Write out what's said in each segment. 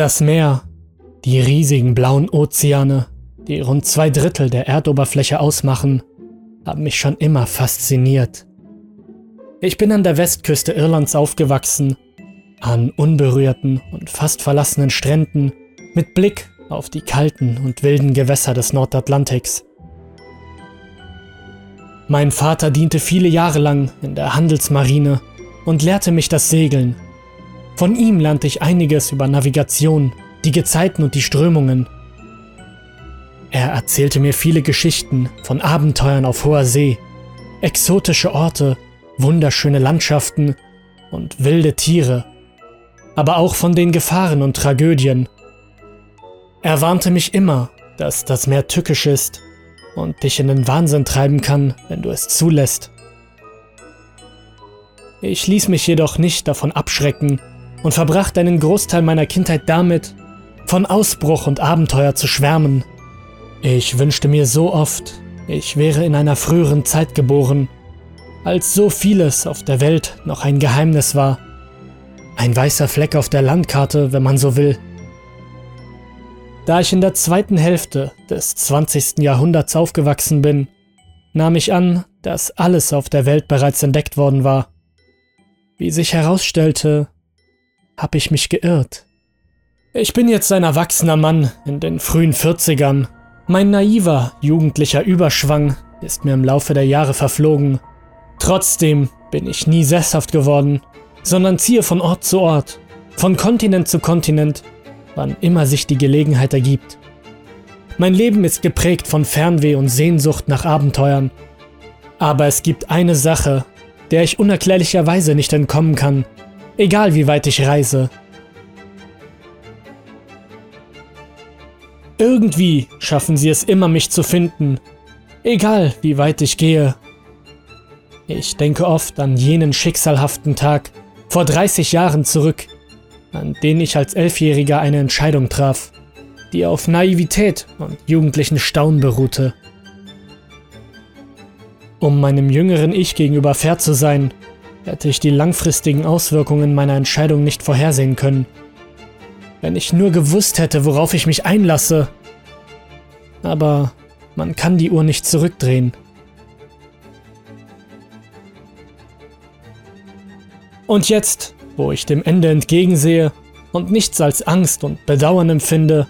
Das Meer, die riesigen blauen Ozeane, die rund zwei Drittel der Erdoberfläche ausmachen, haben mich schon immer fasziniert. Ich bin an der Westküste Irlands aufgewachsen, an unberührten und fast verlassenen Stränden mit Blick auf die kalten und wilden Gewässer des Nordatlantiks. Mein Vater diente viele Jahre lang in der Handelsmarine und lehrte mich das Segeln. Von ihm lernte ich einiges über Navigation, die Gezeiten und die Strömungen. Er erzählte mir viele Geschichten von Abenteuern auf hoher See, exotische Orte, wunderschöne Landschaften und wilde Tiere, aber auch von den Gefahren und Tragödien. Er warnte mich immer, dass das Meer tückisch ist und dich in den Wahnsinn treiben kann, wenn du es zulässt. Ich ließ mich jedoch nicht davon abschrecken und verbrachte einen Großteil meiner Kindheit damit, von Ausbruch und Abenteuer zu schwärmen. Ich wünschte mir so oft, ich wäre in einer früheren Zeit geboren, als so vieles auf der Welt noch ein Geheimnis war. Ein weißer Fleck auf der Landkarte, wenn man so will. Da ich in der zweiten Hälfte des 20. Jahrhunderts aufgewachsen bin, nahm ich an, dass alles auf der Welt bereits entdeckt worden war. Wie sich herausstellte, habe ich mich geirrt. Ich bin jetzt ein erwachsener Mann in den frühen 40ern. Mein naiver, jugendlicher Überschwang ist mir im Laufe der Jahre verflogen. Trotzdem bin ich nie sesshaft geworden, sondern ziehe von Ort zu Ort, von Kontinent zu Kontinent, wann immer sich die Gelegenheit ergibt. Mein Leben ist geprägt von Fernweh und Sehnsucht nach Abenteuern. Aber es gibt eine Sache, der ich unerklärlicherweise nicht entkommen kann, egal wie weit ich reise. Irgendwie schaffen sie es immer, mich zu finden, egal wie weit ich gehe. Ich denke oft an jenen schicksalhaften Tag vor 30 Jahren zurück, an den ich als Elfjähriger eine Entscheidung traf, die auf Naivität und jugendlichen Staunen beruhte. Um meinem jüngeren Ich gegenüber fair zu sein, hätte ich die langfristigen Auswirkungen meiner Entscheidung nicht vorhersehen können. Wenn ich nur gewusst hätte, worauf ich mich einlasse. Aber man kann die Uhr nicht zurückdrehen. Und jetzt, wo ich dem Ende entgegensehe und nichts als Angst und Bedauern empfinde,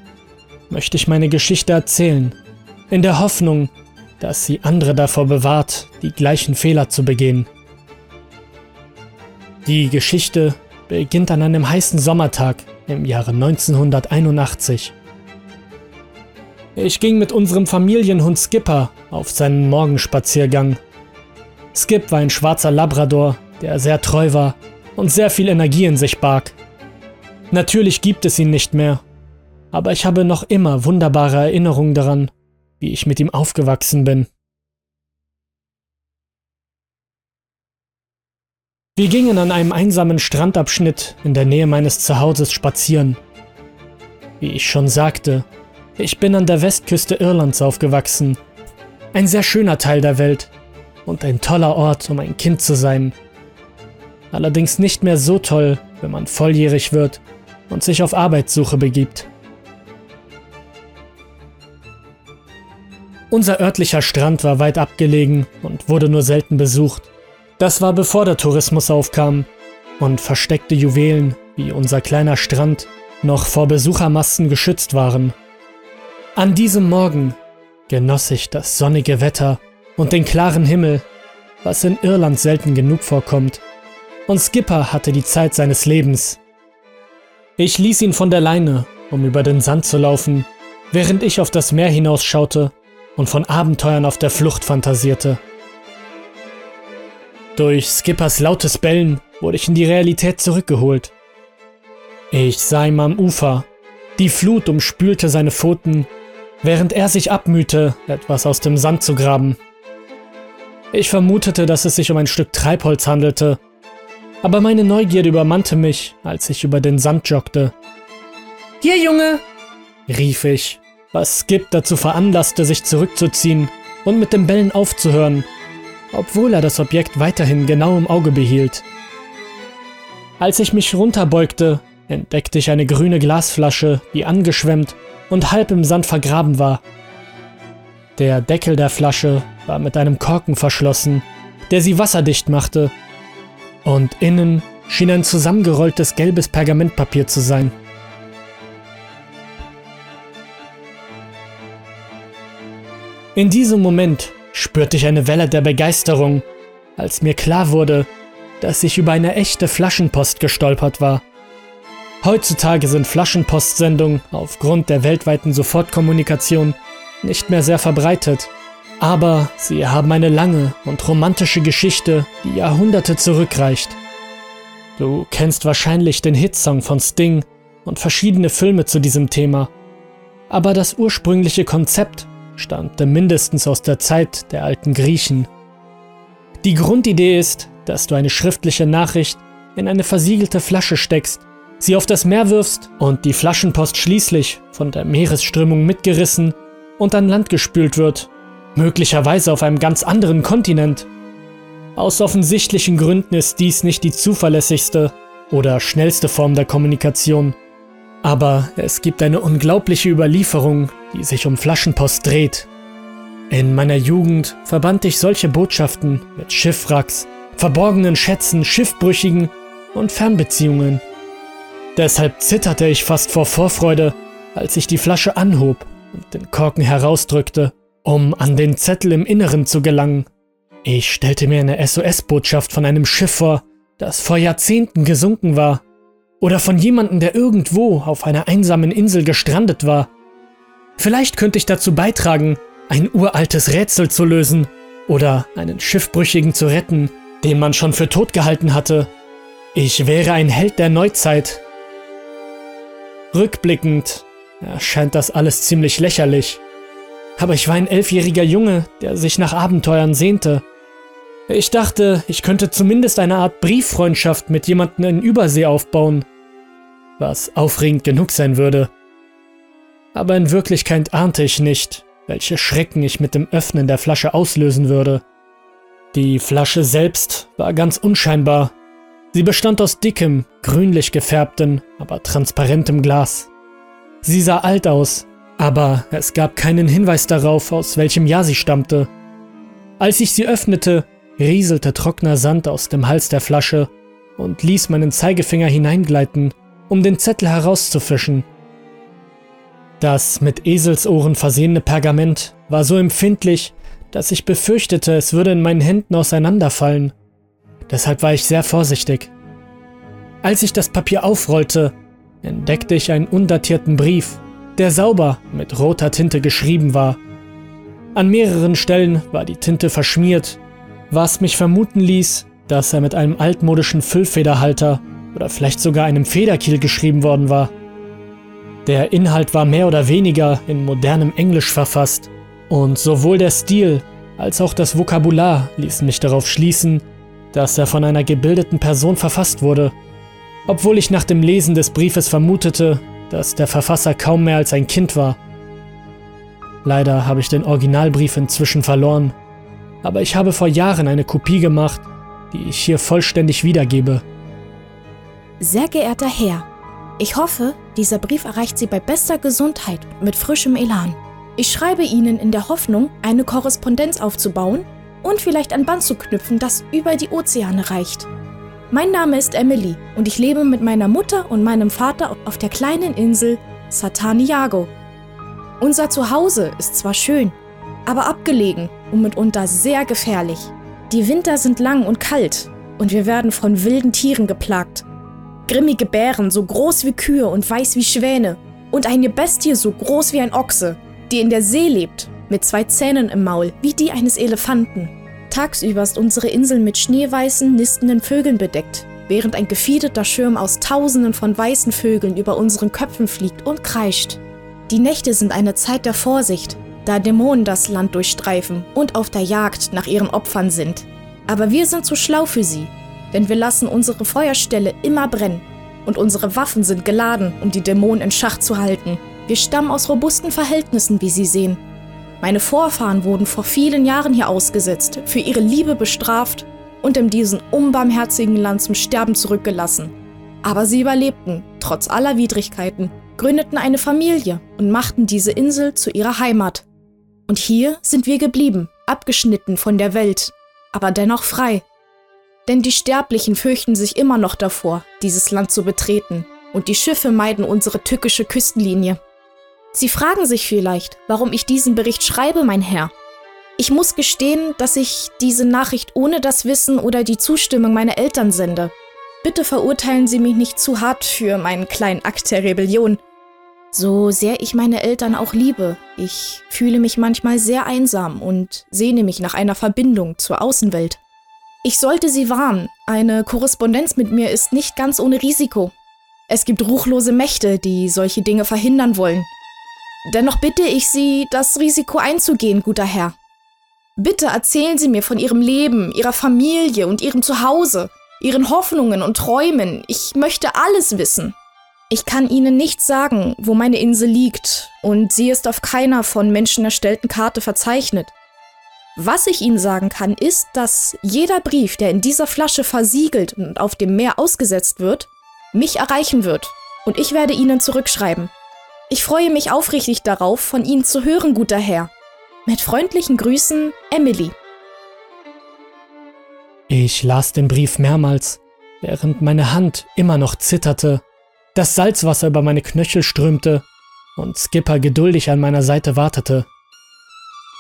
möchte ich meine Geschichte erzählen, in der Hoffnung, dass sie andere davor bewahrt, die gleichen Fehler zu begehen. Die Geschichte beginnt an einem heißen Sommertag im Jahre 1981. Ich ging mit unserem Familienhund Skipper auf seinen Morgenspaziergang. Skip war ein schwarzer Labrador, der sehr treu war und sehr viel Energie in sich barg. Natürlich gibt es ihn nicht mehr, aber ich habe noch immer wunderbare Erinnerungen daran, wie ich mit ihm aufgewachsen bin. Wir gingen an einem einsamen Strandabschnitt in der Nähe meines Zuhauses spazieren. Wie ich schon sagte, ich bin an der Westküste Irlands aufgewachsen. Ein sehr schöner Teil der Welt und ein toller Ort, um ein Kind zu sein. Allerdings nicht mehr so toll, wenn man volljährig wird und sich auf Arbeitssuche begibt. Unser örtlicher Strand war weit abgelegen und wurde nur selten besucht. Das war bevor der Tourismus aufkam und versteckte Juwelen wie unser kleiner Strand noch vor Besuchermassen geschützt waren. An diesem Morgen genoss ich das sonnige Wetter und den klaren Himmel, was in Irland selten genug vorkommt, und Skipper hatte die Zeit seines Lebens. Ich ließ ihn von der Leine, um über den Sand zu laufen, während ich auf das Meer hinausschaute und von Abenteuern auf der Flucht fantasierte. Durch Skippers lautes Bellen wurde ich in die Realität zurückgeholt. Ich sah ihm am Ufer. Die Flut umspülte seine Pfoten, während er sich abmühte, etwas aus dem Sand zu graben. Ich vermutete, dass es sich um ein Stück Treibholz handelte, aber meine Neugierde übermannte mich, als ich über den Sand joggte. Hier, Junge! rief ich was Skip dazu veranlasste, sich zurückzuziehen und mit dem Bellen aufzuhören, obwohl er das Objekt weiterhin genau im Auge behielt. Als ich mich runterbeugte, entdeckte ich eine grüne Glasflasche, die angeschwemmt und halb im Sand vergraben war. Der Deckel der Flasche war mit einem Korken verschlossen, der sie wasserdicht machte, und innen schien ein zusammengerolltes gelbes Pergamentpapier zu sein. In diesem Moment spürte ich eine Welle der Begeisterung, als mir klar wurde, dass ich über eine echte Flaschenpost gestolpert war. Heutzutage sind Flaschenpostsendungen aufgrund der weltweiten Sofortkommunikation nicht mehr sehr verbreitet, aber sie haben eine lange und romantische Geschichte, die Jahrhunderte zurückreicht. Du kennst wahrscheinlich den Hitsong von Sting und verschiedene Filme zu diesem Thema, aber das ursprüngliche Konzept stammte mindestens aus der Zeit der alten Griechen. Die Grundidee ist, dass du eine schriftliche Nachricht in eine versiegelte Flasche steckst sie auf das Meer wirfst und die Flaschenpost schließlich von der Meeresströmung mitgerissen und an Land gespült wird, möglicherweise auf einem ganz anderen Kontinent. Aus offensichtlichen Gründen ist dies nicht die zuverlässigste oder schnellste Form der Kommunikation. Aber es gibt eine unglaubliche Überlieferung, die sich um Flaschenpost dreht. In meiner Jugend verband ich solche Botschaften mit Schiffwracks, verborgenen Schätzen, Schiffbrüchigen und Fernbeziehungen. Deshalb zitterte ich fast vor Vorfreude, als ich die Flasche anhob und den Korken herausdrückte, um an den Zettel im Inneren zu gelangen. Ich stellte mir eine SOS-Botschaft von einem Schiff vor, das vor Jahrzehnten gesunken war, oder von jemandem, der irgendwo auf einer einsamen Insel gestrandet war. Vielleicht könnte ich dazu beitragen, ein uraltes Rätsel zu lösen oder einen Schiffbrüchigen zu retten, den man schon für tot gehalten hatte. Ich wäre ein Held der Neuzeit, Rückblickend erscheint das alles ziemlich lächerlich. Aber ich war ein elfjähriger Junge, der sich nach Abenteuern sehnte. Ich dachte, ich könnte zumindest eine Art Brieffreundschaft mit jemandem in Übersee aufbauen, was aufregend genug sein würde. Aber in Wirklichkeit ahnte ich nicht, welche Schrecken ich mit dem Öffnen der Flasche auslösen würde. Die Flasche selbst war ganz unscheinbar Sie bestand aus dickem, grünlich gefärbtem, aber transparentem Glas. Sie sah alt aus, aber es gab keinen Hinweis darauf, aus welchem Jahr sie stammte. Als ich sie öffnete, rieselte trockener Sand aus dem Hals der Flasche und ließ meinen Zeigefinger hineingleiten, um den Zettel herauszufischen. Das mit Eselsohren versehene Pergament war so empfindlich, dass ich befürchtete, es würde in meinen Händen auseinanderfallen. Deshalb war ich sehr vorsichtig. Als ich das Papier aufrollte, entdeckte ich einen undatierten Brief, der sauber mit roter Tinte geschrieben war. An mehreren Stellen war die Tinte verschmiert, was mich vermuten ließ, dass er mit einem altmodischen Füllfederhalter oder vielleicht sogar einem Federkiel geschrieben worden war. Der Inhalt war mehr oder weniger in modernem Englisch verfasst und sowohl der Stil als auch das Vokabular ließen mich darauf schließen, dass er von einer gebildeten Person verfasst wurde, obwohl ich nach dem Lesen des Briefes vermutete, dass der Verfasser kaum mehr als ein Kind war. Leider habe ich den Originalbrief inzwischen verloren, aber ich habe vor Jahren eine Kopie gemacht, die ich hier vollständig wiedergebe. Sehr geehrter Herr, ich hoffe, dieser Brief erreicht Sie bei bester Gesundheit mit frischem Elan. Ich schreibe Ihnen in der Hoffnung, eine Korrespondenz aufzubauen und vielleicht ein Band zu knüpfen, das über die Ozeane reicht. Mein Name ist Emily und ich lebe mit meiner Mutter und meinem Vater auf der kleinen Insel Sataniago. Unser Zuhause ist zwar schön, aber abgelegen und mitunter sehr gefährlich. Die Winter sind lang und kalt und wir werden von wilden Tieren geplagt. Grimmige Bären, so groß wie Kühe und weiß wie Schwäne. Und eine Bestie so groß wie ein Ochse, die in der See lebt mit zwei Zähnen im Maul, wie die eines Elefanten. Tagsüber ist unsere Insel mit schneeweißen, nistenden Vögeln bedeckt, während ein gefiederter Schirm aus Tausenden von weißen Vögeln über unseren Köpfen fliegt und kreischt. Die Nächte sind eine Zeit der Vorsicht, da Dämonen das Land durchstreifen und auf der Jagd nach ihren Opfern sind. Aber wir sind zu schlau für sie, denn wir lassen unsere Feuerstelle immer brennen und unsere Waffen sind geladen, um die Dämonen in Schach zu halten. Wir stammen aus robusten Verhältnissen, wie Sie sehen, meine Vorfahren wurden vor vielen Jahren hier ausgesetzt, für ihre Liebe bestraft und in diesem unbarmherzigen Land zum Sterben zurückgelassen. Aber sie überlebten, trotz aller Widrigkeiten, gründeten eine Familie und machten diese Insel zu ihrer Heimat. Und hier sind wir geblieben, abgeschnitten von der Welt, aber dennoch frei. Denn die Sterblichen fürchten sich immer noch davor, dieses Land zu betreten, und die Schiffe meiden unsere tückische Küstenlinie. Sie fragen sich vielleicht, warum ich diesen Bericht schreibe, mein Herr. Ich muss gestehen, dass ich diese Nachricht ohne das Wissen oder die Zustimmung meiner Eltern sende. Bitte verurteilen Sie mich nicht zu hart für meinen kleinen Akt der Rebellion. So sehr ich meine Eltern auch liebe, ich fühle mich manchmal sehr einsam und sehne mich nach einer Verbindung zur Außenwelt. Ich sollte Sie warnen, eine Korrespondenz mit mir ist nicht ganz ohne Risiko. Es gibt ruchlose Mächte, die solche Dinge verhindern wollen. Dennoch bitte ich Sie, das Risiko einzugehen, guter Herr. Bitte erzählen Sie mir von Ihrem Leben, Ihrer Familie und Ihrem Zuhause, Ihren Hoffnungen und Träumen. Ich möchte alles wissen. Ich kann Ihnen nicht sagen, wo meine Insel liegt, und sie ist auf keiner von Menschen erstellten Karte verzeichnet. Was ich Ihnen sagen kann, ist, dass jeder Brief, der in dieser Flasche versiegelt und auf dem Meer ausgesetzt wird, mich erreichen wird, und ich werde Ihnen zurückschreiben. Ich freue mich aufrichtig darauf, von Ihnen zu hören, guter Herr. Mit freundlichen Grüßen, Emily. Ich las den Brief mehrmals, während meine Hand immer noch zitterte, das Salzwasser über meine Knöchel strömte und Skipper geduldig an meiner Seite wartete.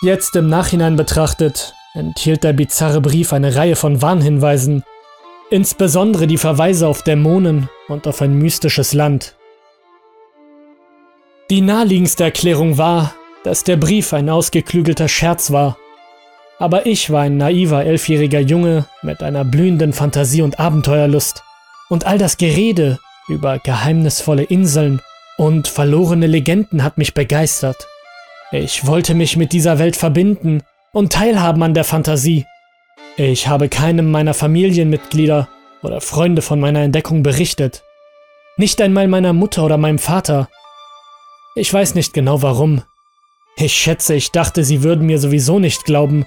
Jetzt im Nachhinein betrachtet, enthielt der bizarre Brief eine Reihe von Warnhinweisen, insbesondere die Verweise auf Dämonen und auf ein mystisches Land, die naheliegendste Erklärung war, dass der Brief ein ausgeklügelter Scherz war. Aber ich war ein naiver elfjähriger Junge mit einer blühenden Fantasie und Abenteuerlust. Und all das Gerede über geheimnisvolle Inseln und verlorene Legenden hat mich begeistert. Ich wollte mich mit dieser Welt verbinden und teilhaben an der Fantasie. Ich habe keinem meiner Familienmitglieder oder Freunde von meiner Entdeckung berichtet. Nicht einmal meiner Mutter oder meinem Vater, ich weiß nicht genau warum. Ich schätze, ich dachte, sie würden mir sowieso nicht glauben.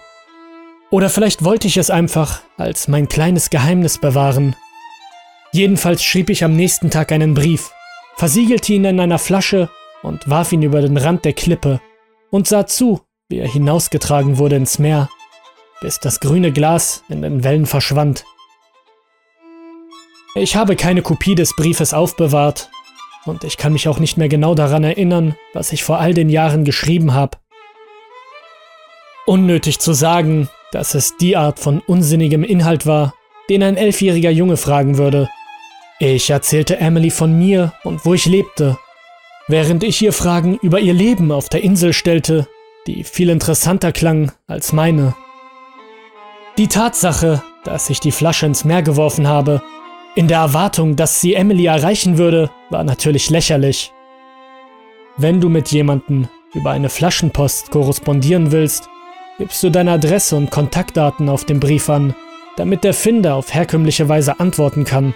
Oder vielleicht wollte ich es einfach als mein kleines Geheimnis bewahren. Jedenfalls schrieb ich am nächsten Tag einen Brief, versiegelte ihn in einer Flasche und warf ihn über den Rand der Klippe und sah zu, wie er hinausgetragen wurde ins Meer, bis das grüne Glas in den Wellen verschwand. Ich habe keine Kopie des Briefes aufbewahrt und ich kann mich auch nicht mehr genau daran erinnern, was ich vor all den Jahren geschrieben habe. Unnötig zu sagen, dass es die Art von unsinnigem Inhalt war, den ein elfjähriger Junge fragen würde. Ich erzählte Emily von mir und wo ich lebte, während ich ihr Fragen über ihr Leben auf der Insel stellte, die viel interessanter klang als meine. Die Tatsache, dass ich die Flasche ins Meer geworfen habe, in der Erwartung, dass sie Emily erreichen würde, war natürlich lächerlich. Wenn du mit jemandem über eine Flaschenpost korrespondieren willst, gibst du deine Adresse und Kontaktdaten auf dem Brief an, damit der Finder auf herkömmliche Weise antworten kann.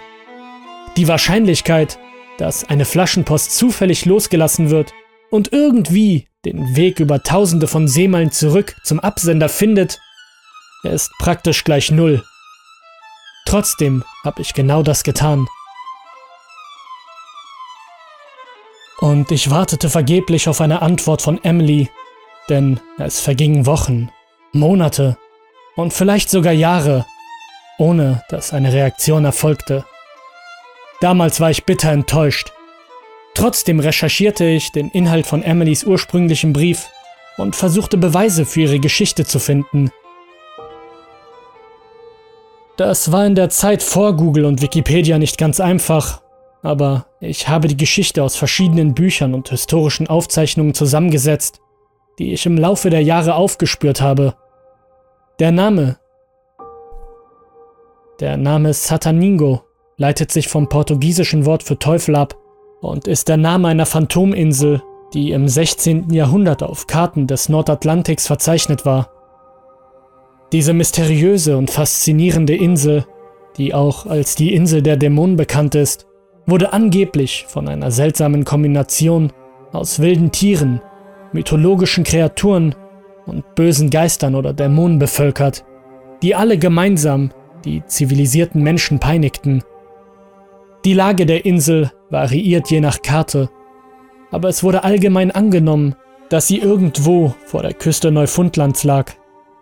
Die Wahrscheinlichkeit, dass eine Flaschenpost zufällig losgelassen wird und irgendwie den Weg über tausende von Seemeilen zurück zum Absender findet, ist praktisch gleich null. Trotzdem habe ich genau das getan. Und ich wartete vergeblich auf eine Antwort von Emily, denn es vergingen Wochen, Monate und vielleicht sogar Jahre, ohne dass eine Reaktion erfolgte. Damals war ich bitter enttäuscht. Trotzdem recherchierte ich den Inhalt von Emilys ursprünglichen Brief und versuchte Beweise für ihre Geschichte zu finden. Das war in der Zeit vor Google und Wikipedia nicht ganz einfach, aber ich habe die Geschichte aus verschiedenen Büchern und historischen Aufzeichnungen zusammengesetzt, die ich im Laufe der Jahre aufgespürt habe. Der Name. Der Name Sataningo leitet sich vom portugiesischen Wort für Teufel ab und ist der Name einer Phantominsel, die im 16. Jahrhundert auf Karten des Nordatlantiks verzeichnet war. Diese mysteriöse und faszinierende Insel, die auch als die Insel der Dämonen bekannt ist, wurde angeblich von einer seltsamen Kombination aus wilden Tieren, mythologischen Kreaturen und bösen Geistern oder Dämonen bevölkert, die alle gemeinsam die zivilisierten Menschen peinigten. Die Lage der Insel variiert je nach Karte, aber es wurde allgemein angenommen, dass sie irgendwo vor der Küste Neufundlands lag.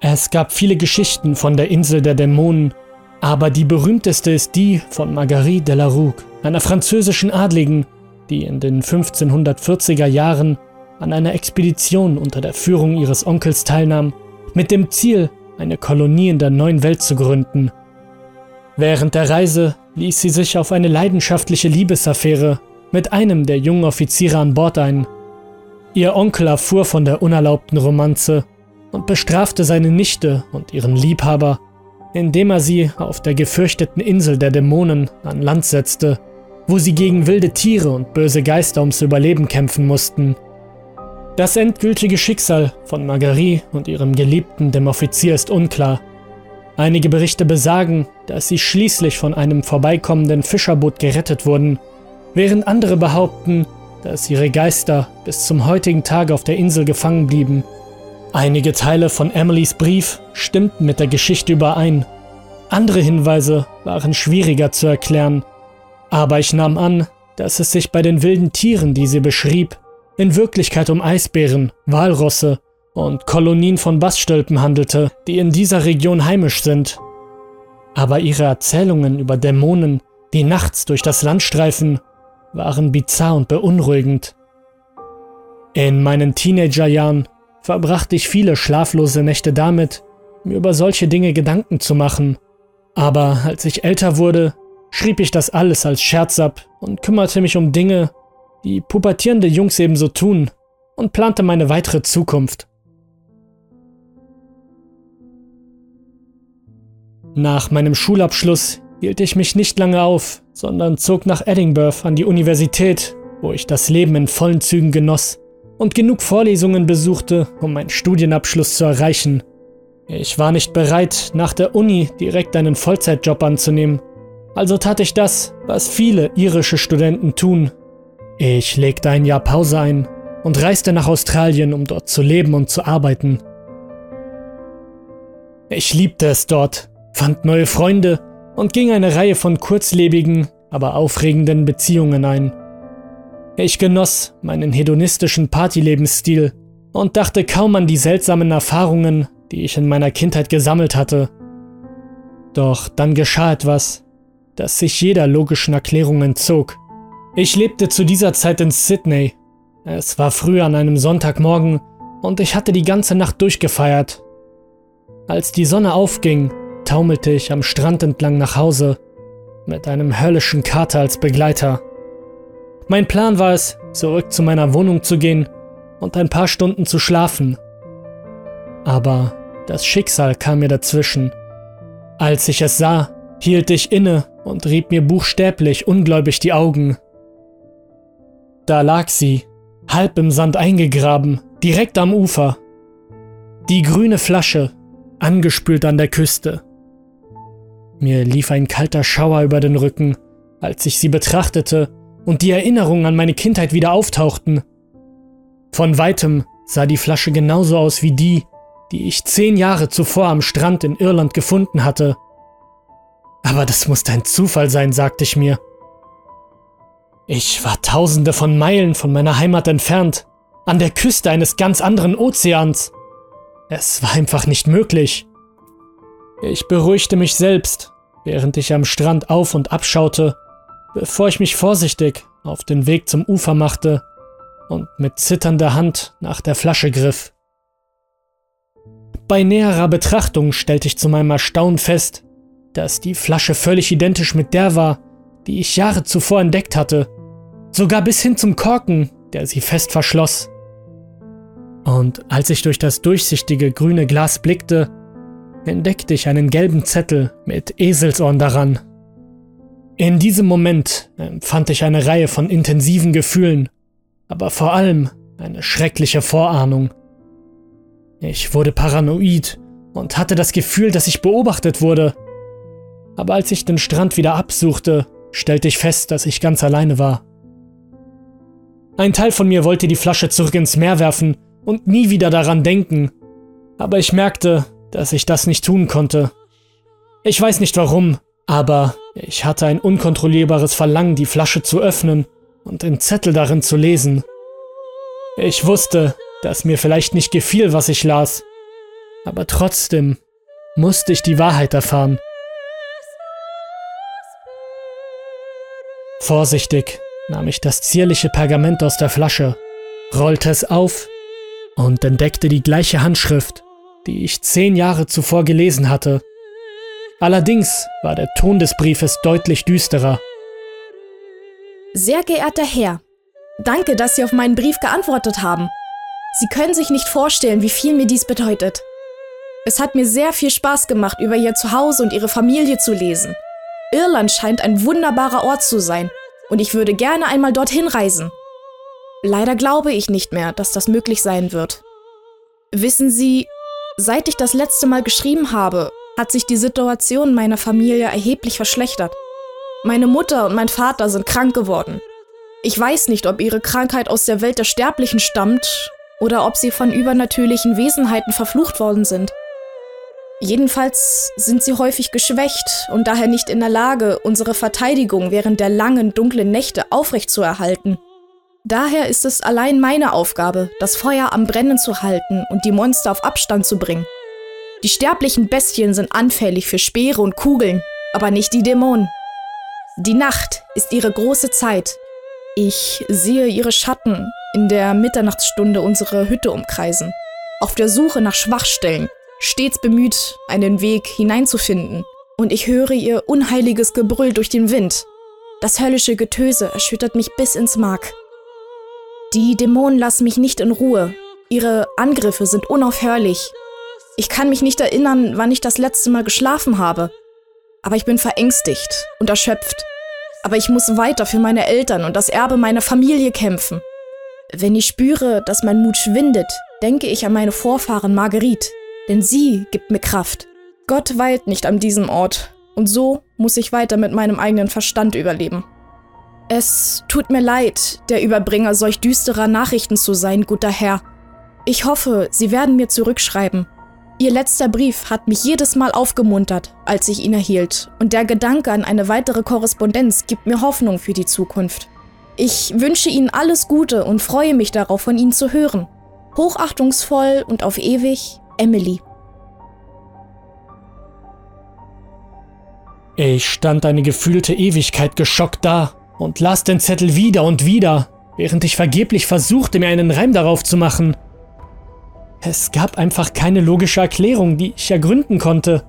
Es gab viele Geschichten von der Insel der Dämonen, aber die berühmteste ist die von Marguerite de la Rouque, einer französischen Adligen, die in den 1540er Jahren an einer Expedition unter der Führung ihres Onkels teilnahm, mit dem Ziel, eine Kolonie in der neuen Welt zu gründen. Während der Reise ließ sie sich auf eine leidenschaftliche Liebesaffäre mit einem der jungen Offiziere an Bord ein. Ihr Onkel erfuhr von der unerlaubten Romanze und bestrafte seine Nichte und ihren Liebhaber, indem er sie auf der gefürchteten Insel der Dämonen an Land setzte, wo sie gegen wilde Tiere und böse Geister ums Überleben kämpfen mussten. Das endgültige Schicksal von Marguerite und ihrem Geliebten, dem Offizier, ist unklar. Einige Berichte besagen, dass sie schließlich von einem vorbeikommenden Fischerboot gerettet wurden, während andere behaupten, dass ihre Geister bis zum heutigen Tag auf der Insel gefangen blieben. Einige Teile von Emilys Brief stimmten mit der Geschichte überein, andere Hinweise waren schwieriger zu erklären, aber ich nahm an, dass es sich bei den wilden Tieren, die sie beschrieb, in Wirklichkeit um Eisbären, Walrosse und Kolonien von Bassstölpen handelte, die in dieser Region heimisch sind. Aber ihre Erzählungen über Dämonen, die nachts durch das Land streifen, waren bizarr und beunruhigend. In meinen Teenagerjahren verbrachte ich viele schlaflose Nächte damit, mir über solche Dinge Gedanken zu machen. Aber als ich älter wurde, schrieb ich das alles als Scherz ab und kümmerte mich um Dinge, die pubertierende Jungs ebenso tun, und plante meine weitere Zukunft. Nach meinem Schulabschluss hielt ich mich nicht lange auf, sondern zog nach Edinburgh an die Universität, wo ich das Leben in vollen Zügen genoss und genug Vorlesungen besuchte, um meinen Studienabschluss zu erreichen. Ich war nicht bereit, nach der Uni direkt einen Vollzeitjob anzunehmen, also tat ich das, was viele irische Studenten tun, ich legte ein Jahr Pause ein und reiste nach Australien, um dort zu leben und zu arbeiten. Ich liebte es dort, fand neue Freunde und ging eine Reihe von kurzlebigen, aber aufregenden Beziehungen ein. Ich genoss meinen hedonistischen Partylebensstil und dachte kaum an die seltsamen Erfahrungen, die ich in meiner Kindheit gesammelt hatte. Doch dann geschah etwas, das sich jeder logischen Erklärung entzog. Ich lebte zu dieser Zeit in Sydney. Es war früh an einem Sonntagmorgen und ich hatte die ganze Nacht durchgefeiert. Als die Sonne aufging, taumelte ich am Strand entlang nach Hause, mit einem höllischen Kater als Begleiter. Mein Plan war es, zurück zu meiner Wohnung zu gehen und ein paar Stunden zu schlafen. Aber das Schicksal kam mir dazwischen. Als ich es sah, hielt ich inne und rieb mir buchstäblich ungläubig die Augen. Da lag sie, halb im Sand eingegraben, direkt am Ufer. Die grüne Flasche, angespült an der Küste. Mir lief ein kalter Schauer über den Rücken, als ich sie betrachtete und die Erinnerungen an meine Kindheit wieder auftauchten. Von weitem sah die Flasche genauso aus wie die, die ich zehn Jahre zuvor am Strand in Irland gefunden hatte. Aber das musste ein Zufall sein, sagte ich mir. Ich war tausende von Meilen von meiner Heimat entfernt, an der Küste eines ganz anderen Ozeans. Es war einfach nicht möglich. Ich beruhigte mich selbst, während ich am Strand auf und abschaute, bevor ich mich vorsichtig auf den Weg zum Ufer machte und mit zitternder Hand nach der Flasche griff. Bei näherer Betrachtung stellte ich zu meinem Erstaunen fest, dass die Flasche völlig identisch mit der war, die ich Jahre zuvor entdeckt hatte sogar bis hin zum Korken, der sie fest verschloss. Und als ich durch das durchsichtige grüne Glas blickte, entdeckte ich einen gelben Zettel mit Eselsohren daran. In diesem Moment empfand ich eine Reihe von intensiven Gefühlen, aber vor allem eine schreckliche Vorahnung. Ich wurde paranoid und hatte das Gefühl, dass ich beobachtet wurde. Aber als ich den Strand wieder absuchte, stellte ich fest, dass ich ganz alleine war. Ein Teil von mir wollte die Flasche zurück ins Meer werfen und nie wieder daran denken. Aber ich merkte, dass ich das nicht tun konnte. Ich weiß nicht warum, Aber ich hatte ein unkontrollierbares Verlangen, die Flasche zu öffnen und den Zettel darin zu lesen. Ich wusste, dass mir vielleicht nicht gefiel, was ich las, aber trotzdem musste ich die Wahrheit erfahren. Vorsichtig nahm ich das zierliche Pergament aus der Flasche, rollte es auf und entdeckte die gleiche Handschrift, die ich zehn Jahre zuvor gelesen hatte. Allerdings war der Ton des Briefes deutlich düsterer. Sehr geehrter Herr, danke, dass Sie auf meinen Brief geantwortet haben. Sie können sich nicht vorstellen, wie viel mir dies bedeutet. Es hat mir sehr viel Spaß gemacht, über Ihr Zuhause und Ihre Familie zu lesen. Irland scheint ein wunderbarer Ort zu sein und ich würde gerne einmal dorthin reisen. Leider glaube ich nicht mehr, dass das möglich sein wird. Wissen Sie, seit ich das letzte Mal geschrieben habe, hat sich die Situation meiner Familie erheblich verschlechtert. Meine Mutter und mein Vater sind krank geworden. Ich weiß nicht, ob ihre Krankheit aus der Welt der Sterblichen stammt oder ob sie von übernatürlichen Wesenheiten verflucht worden sind. Jedenfalls sind sie häufig geschwächt und daher nicht in der Lage, unsere Verteidigung während der langen, dunklen Nächte aufrechtzuerhalten. Daher ist es allein meine Aufgabe, das Feuer am Brennen zu halten und die Monster auf Abstand zu bringen. Die sterblichen Bestien sind anfällig für Speere und Kugeln, aber nicht die Dämonen. Die Nacht ist ihre große Zeit. Ich sehe ihre Schatten in der Mitternachtsstunde unsere Hütte umkreisen, auf der Suche nach Schwachstellen, stets bemüht, einen Weg hineinzufinden. Und ich höre ihr unheiliges Gebrüll durch den Wind. Das höllische Getöse erschüttert mich bis ins Mark. Die Dämonen lassen mich nicht in Ruhe. Ihre Angriffe sind unaufhörlich. Ich kann mich nicht erinnern, wann ich das letzte Mal geschlafen habe. Aber ich bin verängstigt und erschöpft. Aber ich muss weiter für meine Eltern und das Erbe meiner Familie kämpfen. Wenn ich spüre, dass mein Mut schwindet, denke ich an meine Vorfahren Marguerite, denn sie gibt mir Kraft. Gott weilt nicht an diesem Ort, und so muss ich weiter mit meinem eigenen Verstand überleben. Es tut mir leid, der Überbringer solch düsterer Nachrichten zu sein, guter Herr. Ich hoffe, Sie werden mir zurückschreiben. Ihr letzter Brief hat mich jedes Mal aufgemuntert, als ich ihn erhielt, und der Gedanke an eine weitere Korrespondenz gibt mir Hoffnung für die Zukunft. Ich wünsche Ihnen alles Gute und freue mich darauf, von Ihnen zu hören. Hochachtungsvoll und auf ewig, Emily. Ich stand eine gefühlte Ewigkeit geschockt da und las den Zettel wieder und wieder, während ich vergeblich versuchte, mir einen Reim darauf zu machen. Es gab einfach keine logische Erklärung, die ich ergründen konnte.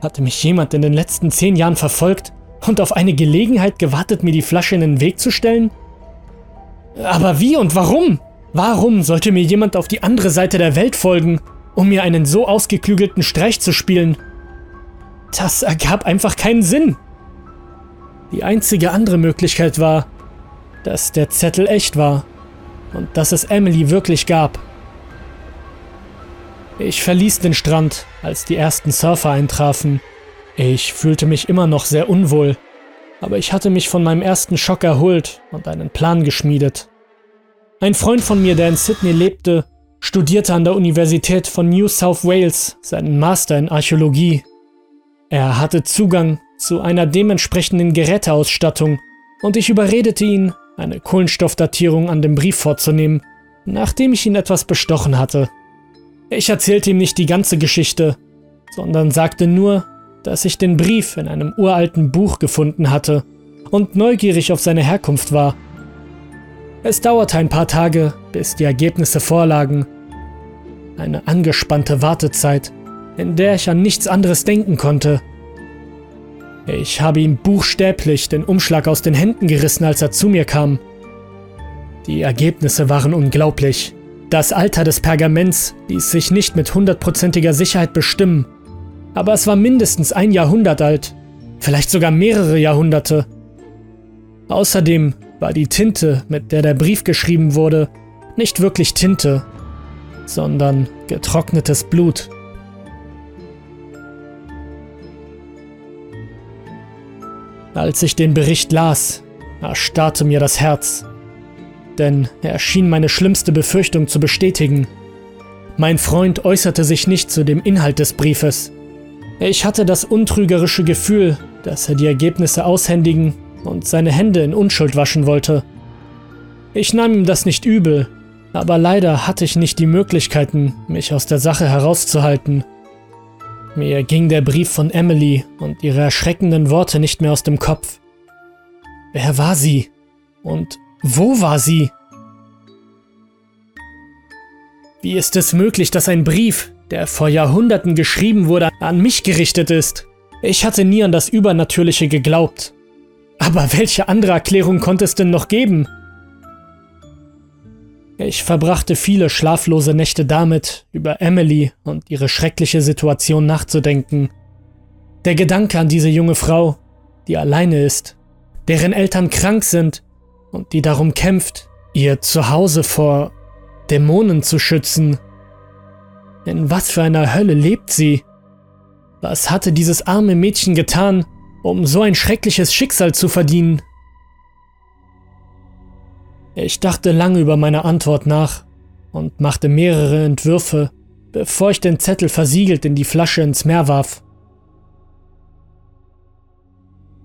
Hatte mich jemand in den letzten zehn Jahren verfolgt und auf eine Gelegenheit gewartet, mir die Flasche in den Weg zu stellen? Aber wie und warum? Warum sollte mir jemand auf die andere Seite der Welt folgen, um mir einen so ausgeklügelten Streich zu spielen? Das ergab einfach keinen Sinn. Die einzige andere Möglichkeit war, dass der Zettel echt war und dass es Emily wirklich gab. Ich verließ den Strand, als die ersten Surfer eintrafen. Ich fühlte mich immer noch sehr unwohl, aber ich hatte mich von meinem ersten Schock erholt und einen Plan geschmiedet. Ein Freund von mir, der in Sydney lebte, studierte an der Universität von New South Wales seinen Master in Archäologie. Er hatte Zugang zu einer dementsprechenden Geräteausstattung und ich überredete ihn, eine Kohlenstoffdatierung an dem Brief vorzunehmen, nachdem ich ihn etwas bestochen hatte. Ich erzählte ihm nicht die ganze Geschichte, sondern sagte nur, dass ich den Brief in einem uralten Buch gefunden hatte und neugierig auf seine Herkunft war es dauerte ein paar Tage, bis die Ergebnisse vorlagen. Eine angespannte Wartezeit, in der ich an nichts anderes denken konnte. Ich habe ihm buchstäblich den Umschlag aus den Händen gerissen, als er zu mir kam. Die Ergebnisse waren unglaublich. Das Alter des Pergaments ließ sich nicht mit hundertprozentiger Sicherheit bestimmen, aber es war mindestens ein Jahrhundert alt, vielleicht sogar mehrere Jahrhunderte. Außerdem war die Tinte, mit der der Brief geschrieben wurde, nicht wirklich Tinte, sondern getrocknetes Blut. Als ich den Bericht las, erstarrte mir das Herz, denn er schien meine schlimmste Befürchtung zu bestätigen. Mein Freund äußerte sich nicht zu dem Inhalt des Briefes. Ich hatte das untrügerische Gefühl, dass er die Ergebnisse aushändigen und seine Hände in Unschuld waschen wollte. Ich nahm ihm das nicht übel, aber leider hatte ich nicht die Möglichkeiten, mich aus der Sache herauszuhalten. Mir ging der Brief von Emily und ihre erschreckenden Worte nicht mehr aus dem Kopf. Wer war sie? Und wo war sie? Wie ist es möglich, dass ein Brief, der vor Jahrhunderten geschrieben wurde, an mich gerichtet ist? Ich hatte nie an das Übernatürliche geglaubt. Aber welche andere Erklärung konnte es denn noch geben? Ich verbrachte viele schlaflose Nächte damit, über Emily und ihre schreckliche Situation nachzudenken. Der Gedanke an diese junge Frau, die alleine ist, deren Eltern krank sind und die darum kämpft, ihr Zuhause vor Dämonen zu schützen. In was für einer Hölle lebt sie? Was hatte dieses arme Mädchen getan, um so ein schreckliches Schicksal zu verdienen? Ich dachte lange über meine Antwort nach und machte mehrere Entwürfe, bevor ich den Zettel versiegelt in die Flasche ins Meer warf.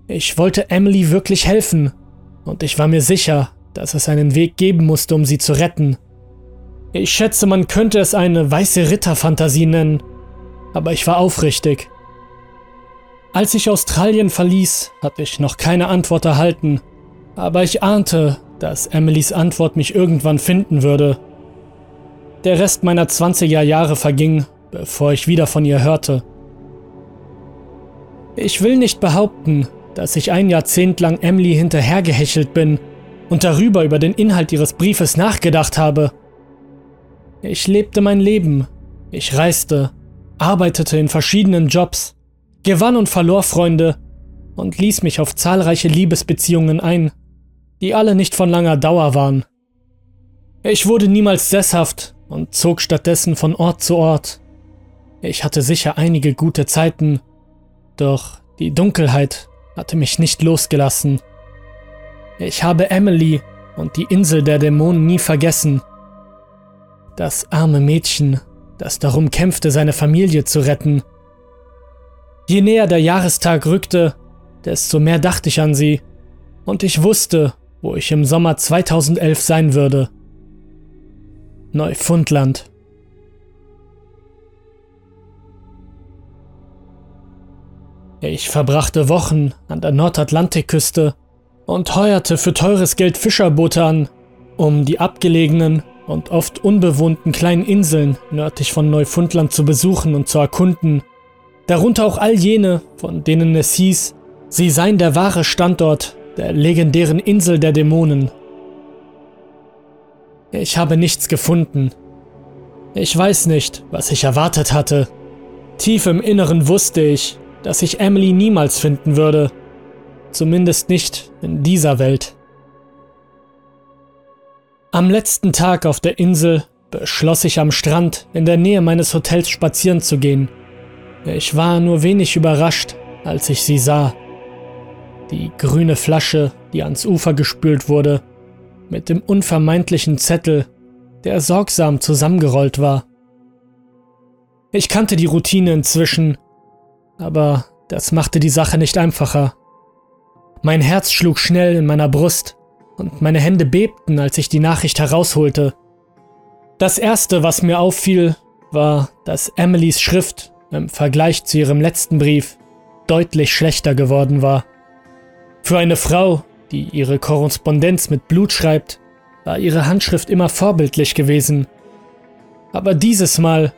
Ich wollte Emily wirklich helfen und ich war mir sicher, dass es einen Weg geben musste, um sie zu retten. Ich schätze, man könnte es eine weiße Ritterfantasie nennen, aber ich war aufrichtig. Als ich Australien verließ, hatte ich noch keine Antwort erhalten, aber ich ahnte, dass Emilys Antwort mich irgendwann finden würde. Der Rest meiner 20er Jahre verging, bevor ich wieder von ihr hörte. Ich will nicht behaupten, dass ich ein Jahrzehnt lang Emily hinterhergehechelt bin und darüber über den Inhalt ihres Briefes nachgedacht habe. Ich lebte mein Leben, ich reiste, arbeitete in verschiedenen Jobs, gewann und verlor Freunde und ließ mich auf zahlreiche Liebesbeziehungen ein, die alle nicht von langer Dauer waren. Ich wurde niemals sesshaft und zog stattdessen von Ort zu Ort. Ich hatte sicher einige gute Zeiten, doch die Dunkelheit hatte mich nicht losgelassen. Ich habe Emily und die Insel der Dämonen nie vergessen. Das arme Mädchen, das darum kämpfte, seine Familie zu retten. Je näher der Jahrestag rückte, desto mehr dachte ich an sie, und ich wusste, wo ich im Sommer 2011 sein würde. Neufundland. Ich verbrachte Wochen an der Nordatlantikküste und heuerte für teures Geld Fischerboote an, um die abgelegenen und oft unbewohnten kleinen Inseln nördlich von Neufundland zu besuchen und zu erkunden. Darunter auch all jene, von denen es hieß, sie seien der wahre Standort der legendären Insel der Dämonen. Ich habe nichts gefunden. Ich weiß nicht, was ich erwartet hatte. Tief im Inneren wusste ich, dass ich Emily niemals finden würde. Zumindest nicht in dieser Welt. Am letzten Tag auf der Insel beschloss ich am Strand in der Nähe meines Hotels spazieren zu gehen. Ich war nur wenig überrascht, als ich sie sah. Die grüne Flasche, die ans Ufer gespült wurde, mit dem unvermeintlichen Zettel, der sorgsam zusammengerollt war. Ich kannte die Routine inzwischen aber das machte die Sache nicht einfacher. Mein Herz schlug schnell in meiner Brust und meine Hände bebten, als ich die Nachricht herausholte. Das Erste, was mir auffiel, war, dass Emilys Schrift im Vergleich zu ihrem letzten Brief deutlich schlechter geworden war. Für eine Frau, die ihre Korrespondenz mit Blut schreibt, war ihre Handschrift immer vorbildlich gewesen. Aber dieses Mal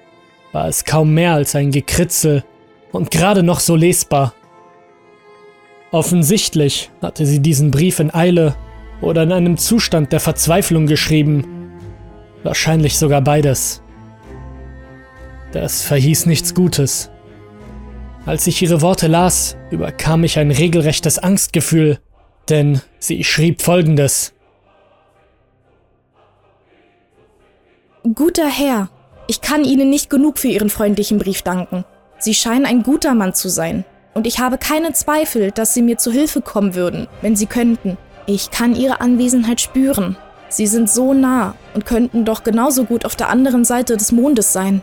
war es kaum mehr als ein Gekritzel und gerade noch so lesbar. Offensichtlich hatte sie diesen Brief in Eile oder in einem Zustand der Verzweiflung geschrieben. Wahrscheinlich sogar beides. Das verhieß nichts Gutes. Als ich ihre Worte las, überkam mich ein regelrechtes Angstgefühl, denn sie schrieb folgendes. Guter Herr, ich kann Ihnen nicht genug für Ihren freundlichen Brief danken. Sie scheinen ein guter Mann zu sein. Und ich habe keine Zweifel, dass Sie mir zu Hilfe kommen würden, wenn Sie könnten. Ich kann Ihre Anwesenheit spüren. Sie sind so nah und könnten doch genauso gut auf der anderen Seite des Mondes sein.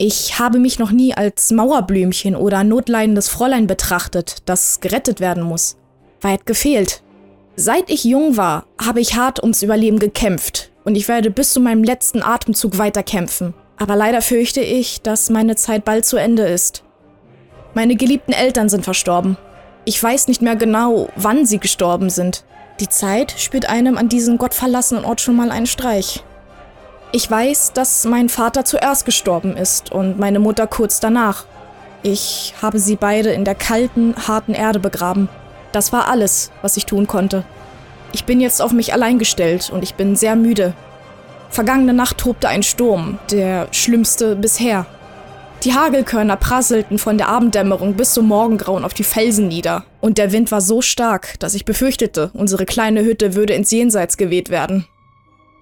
Ich habe mich noch nie als Mauerblümchen oder notleidendes Fräulein betrachtet, das gerettet werden muss. Weit gefehlt. Seit ich jung war, habe ich hart ums Überleben gekämpft und ich werde bis zu meinem letzten Atemzug weiterkämpfen. Aber leider fürchte ich, dass meine Zeit bald zu Ende ist. Meine geliebten Eltern sind verstorben. Ich weiß nicht mehr genau, wann sie gestorben sind. Die Zeit spürt einem an diesem gottverlassenen Ort schon mal einen Streich. Ich weiß, dass mein Vater zuerst gestorben ist und meine Mutter kurz danach. Ich habe sie beide in der kalten, harten Erde begraben. Das war alles, was ich tun konnte. Ich bin jetzt auf mich allein gestellt und ich bin sehr müde. Vergangene Nacht tobte ein Sturm, der schlimmste bisher. Die Hagelkörner prasselten von der Abenddämmerung bis zum Morgengrauen auf die Felsen nieder, und der Wind war so stark, dass ich befürchtete, unsere kleine Hütte würde ins Jenseits geweht werden.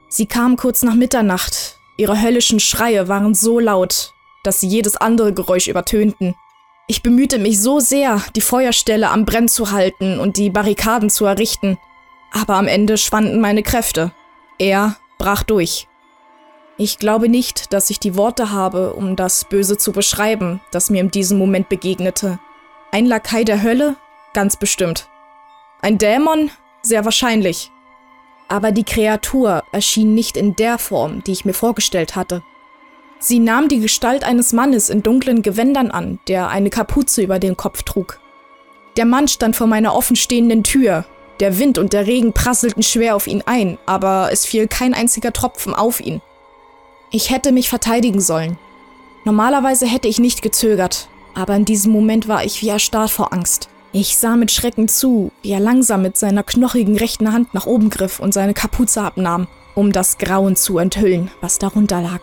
Sie kam kurz nach Mitternacht. Ihre höllischen Schreie waren so laut, dass sie jedes andere Geräusch übertönten. Ich bemühte mich so sehr, die Feuerstelle am Brenn zu halten und die Barrikaden zu errichten, aber am Ende schwanden meine Kräfte. Er brach durch. Ich glaube nicht, dass ich die Worte habe, um das Böse zu beschreiben, das mir in diesem Moment begegnete. Ein Lakai der Hölle? Ganz bestimmt. Ein Dämon? Sehr wahrscheinlich. Aber die Kreatur erschien nicht in der Form, die ich mir vorgestellt hatte. Sie nahm die Gestalt eines Mannes in dunklen Gewändern an, der eine Kapuze über den Kopf trug. Der Mann stand vor meiner offenstehenden Tür. Der Wind und der Regen prasselten schwer auf ihn ein, aber es fiel kein einziger Tropfen auf ihn. Ich hätte mich verteidigen sollen. Normalerweise hätte ich nicht gezögert, aber in diesem Moment war ich wie erstarrt vor Angst. Ich sah mit Schrecken zu, wie er langsam mit seiner knochigen rechten Hand nach oben griff und seine Kapuze abnahm, um das Grauen zu enthüllen, was darunter lag.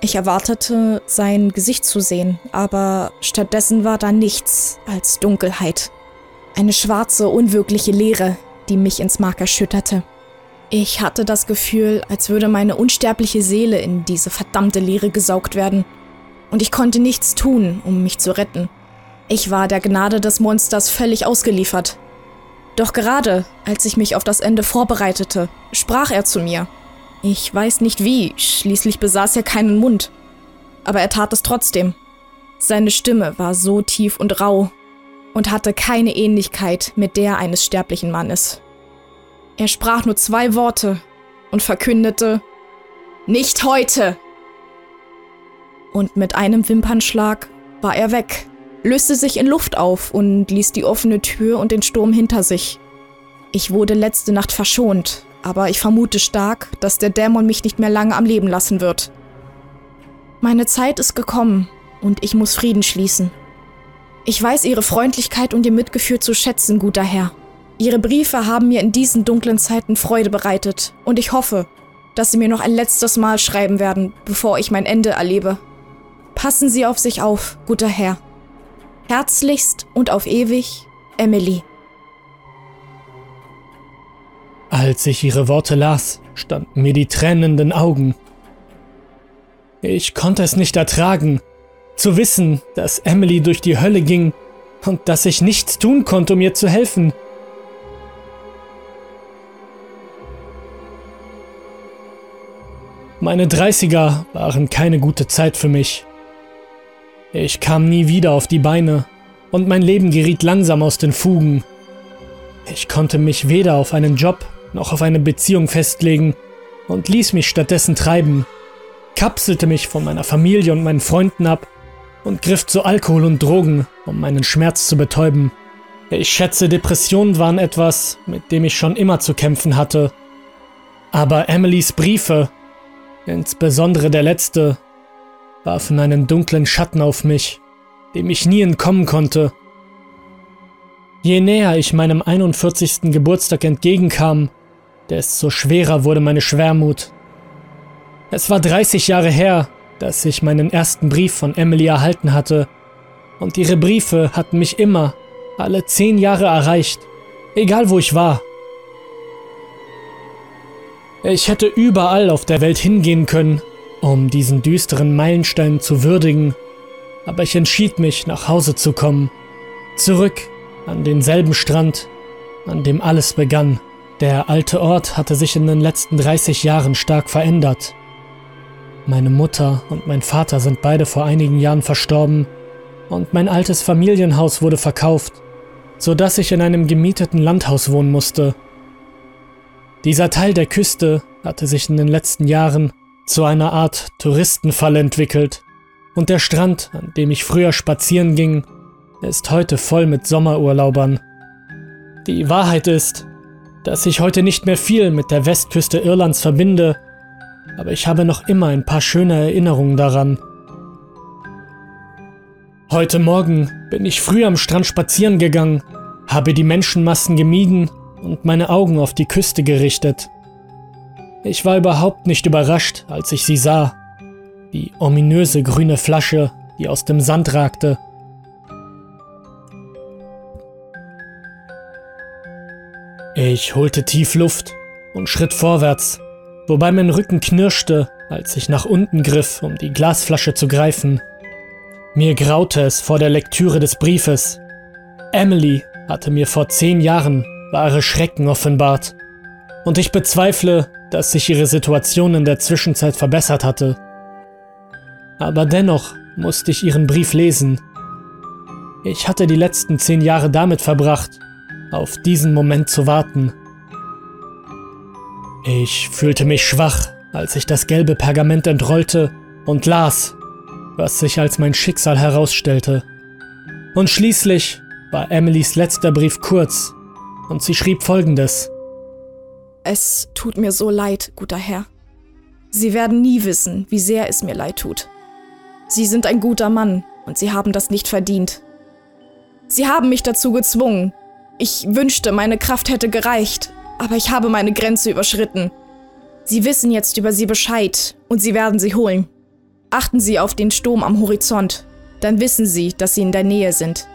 Ich erwartete, sein Gesicht zu sehen, aber stattdessen war da nichts als Dunkelheit. Eine schwarze, unwirkliche Leere, die mich ins Mark erschütterte. Ich hatte das Gefühl, als würde meine unsterbliche Seele in diese verdammte Leere gesaugt werden. Und ich konnte nichts tun, um mich zu retten. Ich war der Gnade des Monsters völlig ausgeliefert. Doch gerade, als ich mich auf das Ende vorbereitete, sprach er zu mir. Ich weiß nicht wie, schließlich besaß er keinen Mund. Aber er tat es trotzdem. Seine Stimme war so tief und rau und hatte keine Ähnlichkeit mit der eines sterblichen Mannes. Er sprach nur zwei Worte und verkündete Nicht heute. Und mit einem Wimpernschlag war er weg löste sich in Luft auf und ließ die offene Tür und den Sturm hinter sich. Ich wurde letzte Nacht verschont, aber ich vermute stark, dass der Dämon mich nicht mehr lange am Leben lassen wird. Meine Zeit ist gekommen und ich muss Frieden schließen. Ich weiß Ihre Freundlichkeit und Ihr Mitgefühl zu schätzen, guter Herr. Ihre Briefe haben mir in diesen dunklen Zeiten Freude bereitet und ich hoffe, dass Sie mir noch ein letztes Mal schreiben werden, bevor ich mein Ende erlebe. Passen Sie auf sich auf, guter Herr. Herzlichst und auf ewig, Emily. Als ich ihre Worte las, standen mir die tränenden Augen. Ich konnte es nicht ertragen, zu wissen, dass Emily durch die Hölle ging und dass ich nichts tun konnte, um ihr zu helfen. Meine Dreißiger waren keine gute Zeit für mich. Ich kam nie wieder auf die Beine und mein Leben geriet langsam aus den Fugen. Ich konnte mich weder auf einen Job noch auf eine Beziehung festlegen und ließ mich stattdessen treiben, kapselte mich von meiner Familie und meinen Freunden ab und griff zu Alkohol und Drogen, um meinen Schmerz zu betäuben. Ich schätze, Depressionen waren etwas, mit dem ich schon immer zu kämpfen hatte. Aber Emilys Briefe, insbesondere der letzte, warfen einen dunklen Schatten auf mich, dem ich nie entkommen konnte. Je näher ich meinem 41. Geburtstag entgegenkam, desto schwerer wurde meine Schwermut. Es war 30 Jahre her, dass ich meinen ersten Brief von Emily erhalten hatte, und ihre Briefe hatten mich immer, alle zehn Jahre erreicht, egal wo ich war. Ich hätte überall auf der Welt hingehen können, um diesen düsteren Meilenstein zu würdigen, aber ich entschied mich, nach Hause zu kommen, zurück an denselben Strand, an dem alles begann. Der alte Ort hatte sich in den letzten 30 Jahren stark verändert. Meine Mutter und mein Vater sind beide vor einigen Jahren verstorben und mein altes Familienhaus wurde verkauft, so dass ich in einem gemieteten Landhaus wohnen musste. Dieser Teil der Küste hatte sich in den letzten Jahren zu einer Art Touristenfalle entwickelt und der Strand, an dem ich früher spazieren ging, ist heute voll mit Sommerurlaubern. Die Wahrheit ist, dass ich heute nicht mehr viel mit der Westküste Irlands verbinde, aber ich habe noch immer ein paar schöne Erinnerungen daran. Heute Morgen bin ich früh am Strand spazieren gegangen, habe die Menschenmassen gemieden und meine Augen auf die Küste gerichtet. Ich war überhaupt nicht überrascht, als ich sie sah. Die ominöse grüne Flasche, die aus dem Sand ragte. Ich holte tief Luft und schritt vorwärts, wobei mein Rücken knirschte, als ich nach unten griff, um die Glasflasche zu greifen. Mir graute es vor der Lektüre des Briefes. Emily hatte mir vor zehn Jahren wahre Schrecken offenbart. Und ich bezweifle, dass sich ihre Situation in der Zwischenzeit verbessert hatte. Aber dennoch musste ich ihren Brief lesen. Ich hatte die letzten zehn Jahre damit verbracht, auf diesen Moment zu warten. Ich fühlte mich schwach, als ich das gelbe Pergament entrollte und las, was sich als mein Schicksal herausstellte. Und schließlich war Emilys letzter Brief kurz und sie schrieb folgendes. Es tut mir so leid, guter Herr. Sie werden nie wissen, wie sehr es mir leid tut. Sie sind ein guter Mann und Sie haben das nicht verdient. Sie haben mich dazu gezwungen. Ich wünschte, meine Kraft hätte gereicht, aber ich habe meine Grenze überschritten. Sie wissen jetzt über sie Bescheid und Sie werden sie holen. Achten Sie auf den Sturm am Horizont, dann wissen Sie, dass Sie in der Nähe sind.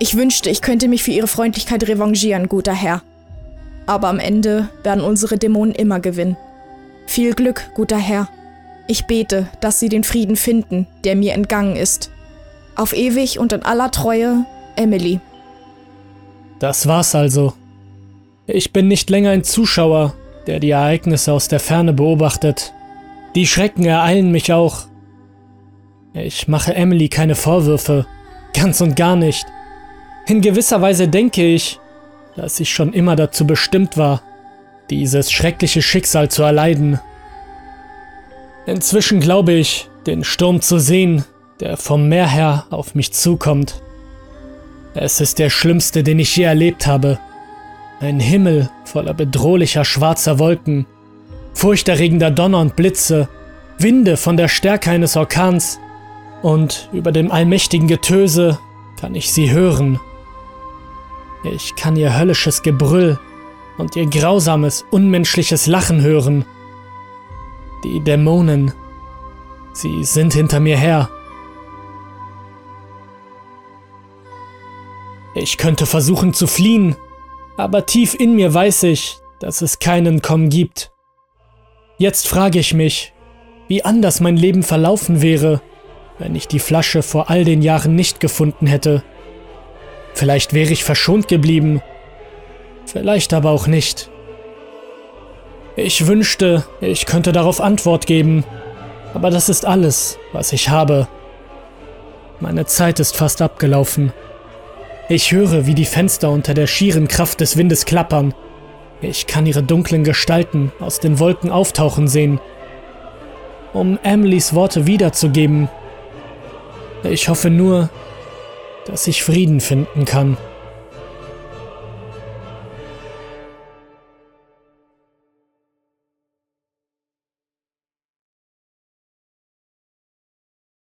Ich wünschte, ich könnte mich für Ihre Freundlichkeit revanchieren, guter Herr. Aber am Ende werden unsere Dämonen immer gewinnen. Viel Glück, guter Herr. Ich bete, dass Sie den Frieden finden, der mir entgangen ist. Auf ewig und in aller Treue, Emily. Das war's also. Ich bin nicht länger ein Zuschauer, der die Ereignisse aus der Ferne beobachtet. Die Schrecken ereilen mich auch. Ich mache Emily keine Vorwürfe, ganz und gar nicht. In gewisser Weise denke ich, dass ich schon immer dazu bestimmt war, dieses schreckliche Schicksal zu erleiden. Inzwischen glaube ich, den Sturm zu sehen, der vom Meer her auf mich zukommt. Es ist der schlimmste, den ich je erlebt habe. Ein Himmel voller bedrohlicher schwarzer Wolken, furchterregender Donner und Blitze, Winde von der Stärke eines Orkans, und über dem allmächtigen Getöse kann ich sie hören. Ich kann ihr höllisches Gebrüll und ihr grausames, unmenschliches Lachen hören. Die Dämonen, sie sind hinter mir her. Ich könnte versuchen zu fliehen, aber tief in mir weiß ich, dass es keinen Komm gibt. Jetzt frage ich mich, wie anders mein Leben verlaufen wäre, wenn ich die Flasche vor all den Jahren nicht gefunden hätte. Vielleicht wäre ich verschont geblieben, vielleicht aber auch nicht. Ich wünschte, ich könnte darauf Antwort geben, aber das ist alles, was ich habe. Meine Zeit ist fast abgelaufen. Ich höre, wie die Fenster unter der schieren Kraft des Windes klappern. Ich kann ihre dunklen Gestalten aus den Wolken auftauchen sehen. Um Emilys Worte wiederzugeben. Ich hoffe nur, dass ich Frieden finden kann.